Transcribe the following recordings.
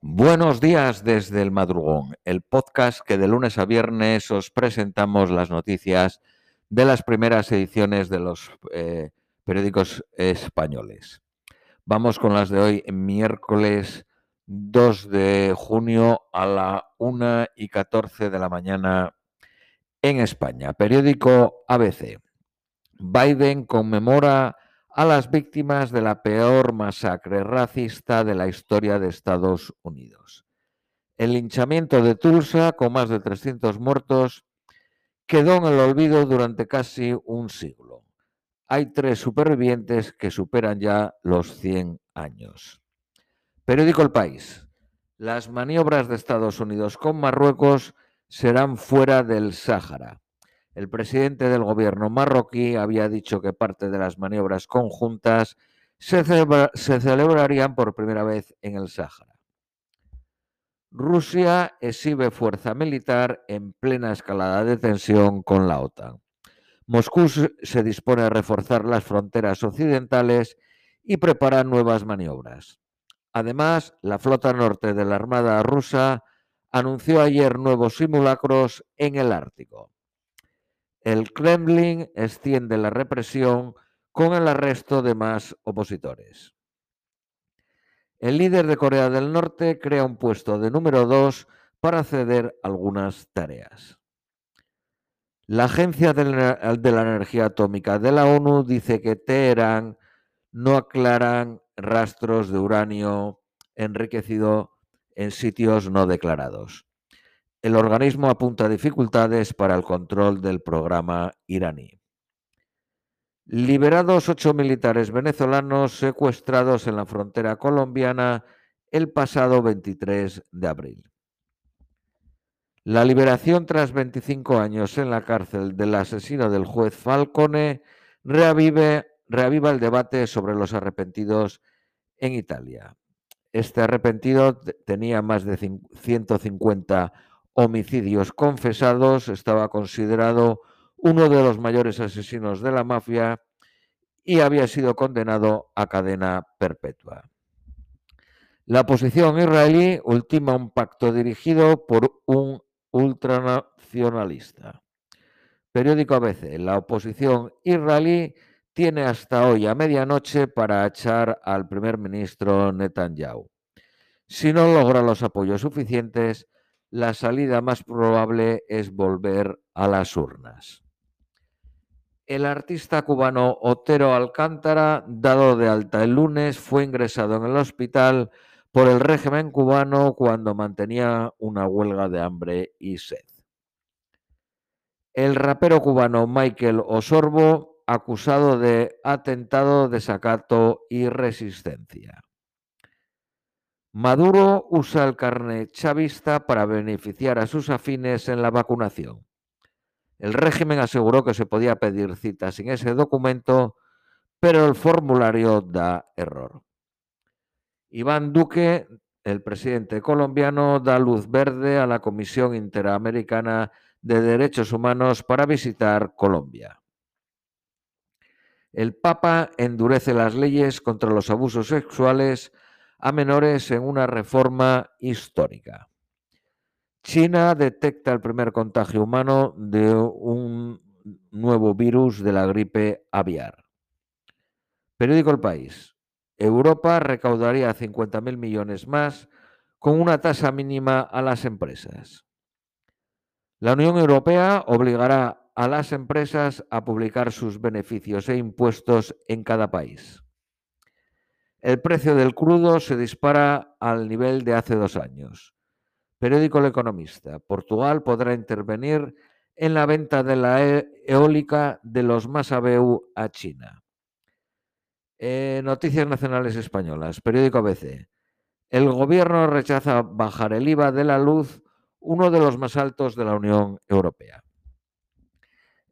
Buenos días desde el madrugón, el podcast que de lunes a viernes os presentamos las noticias de las primeras ediciones de los eh, periódicos españoles. Vamos con las de hoy, miércoles 2 de junio a la 1 y 14 de la mañana en España. Periódico ABC. Biden conmemora a las víctimas de la peor masacre racista de la historia de Estados Unidos. El linchamiento de Tulsa, con más de 300 muertos, quedó en el olvido durante casi un siglo. Hay tres supervivientes que superan ya los 100 años. Periódico El País. Las maniobras de Estados Unidos con Marruecos serán fuera del Sáhara. El presidente del gobierno marroquí había dicho que parte de las maniobras conjuntas se, celebrarían por primera vez en el Sáhara. Rusia exhibe fuerza militar en plena escalada de tensión con la OTAN. Moscú se dispone a reforzar las fronteras occidentales y prepara nuevas maniobras. Además, la flota norte de la Armada rusa anunció ayer nuevos simulacros en el Ártico el Kremlin extiende la represión con el arresto de más opositores. El líder de Corea del Norte crea un puesto de número dos para ceder algunas tareas. La Agencia de la, Energía Atómica de la ONU dice que Teherán no aclaran rastros de uranio enriquecido en sitios no declarados el organismo apunta dificultades para el control del programa iraní. Liberados ocho militares venezolanos secuestrados en la frontera colombiana el pasado 23 de abril. La liberación tras 25 años en la cárcel del asesino del juez Falcone reaviva el debate sobre los arrepentidos en Italia. Este arrepentido tenía más de 150 homicidios confesados, estaba considerado uno de los mayores asesinos de la mafia y había sido condenado a cadena perpetua. La oposición israelí ultima un pacto dirigido por un ultranacionalista. Periódico ABC. La oposición israelí tiene hasta hoy a medianoche para echar al primer ministro Netanyahu. Si no logra los apoyos suficientes, la salida más probable es volver a las urnas. El artista cubano Otero Alcántara, dado de alta el lunes, fue ingresado en el hospital por el régimen cubano cuando mantenía una huelga de hambre y sed. El rapero cubano Michael Osorbo, acusado de atentado, desacato y resistencia. Maduro usa el carnet chavista para beneficiar a sus afines en la vacunación. El régimen aseguró que se podía pedir cita sin ese documento, pero el formulario da error. Iván Duque, el presidente colombiano, da luz verde a la Comisión Interamericana de Derechos Humanos para visitar Colombia. El Papa endurece las leyes contra los abusos sexuales a menores en una reforma histórica. China detecta el primer contagio humano de un nuevo virus de la gripe aviar. Periódico El País. Europa recaudaría 50.000 millones más con una tasa mínima a las empresas. La Unión Europea obligará a las empresas a publicar sus beneficios e impuestos en cada país. El precio del crudo se dispara al nivel de hace dos años. Periódico El Economista. Portugal podrá intervenir en la venta de la e-, eólica de los Masabeu a China. Eh, noticias nacionales españolas. Periódico ABC. El gobierno rechaza bajar el IVA de la luz, uno de los más altos de la Unión Europea.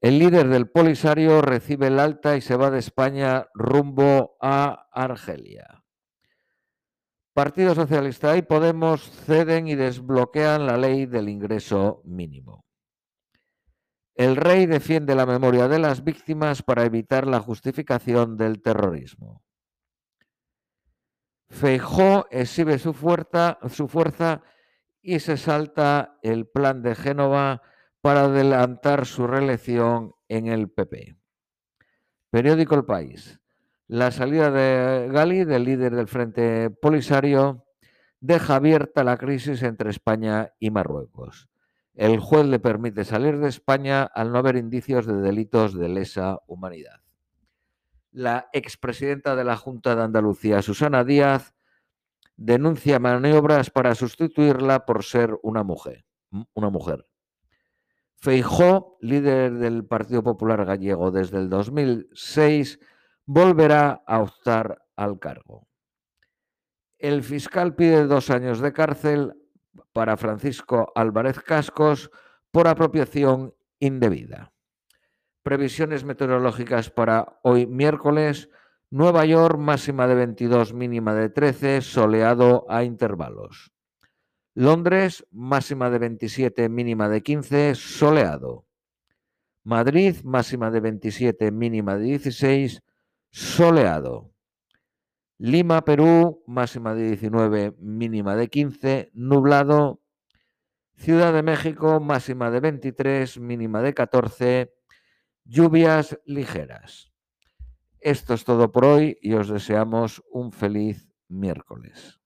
El líder del Polisario recibe el alta y se va de España rumbo a Argelia. Partido Socialista y Podemos ceden y desbloquean la ley del ingreso mínimo. El rey defiende la memoria de las víctimas para evitar la justificación del terrorismo. Feijó exhibe su fuerza, su fuerza y se salta el plan de Génova para adelantar su reelección en el PP. Periódico El País. La salida de Gali, del líder del Frente Polisario, deja abierta la crisis entre España y Marruecos. El juez le permite salir de España al no haber indicios de delitos de lesa humanidad. La expresidenta de la Junta de Andalucía, Susana Díaz, denuncia maniobras para sustituirla por ser una mujer. Una mujer. Feijó, líder del Partido Popular Gallego desde el 2006, volverá a optar al cargo. El fiscal pide dos años de cárcel para Francisco Álvarez Cascos por apropiación indebida. Previsiones meteorológicas para hoy miércoles. Nueva York máxima de 22, mínima de 13, soleado a intervalos. Londres máxima de 27, mínima de 15, soleado. Madrid máxima de 27, mínima de 16, soleado. Lima, Perú, máxima de 19, mínima de 15, nublado. Ciudad de México, máxima de 23, mínima de 14, lluvias ligeras. Esto es todo por hoy y os deseamos un feliz miércoles.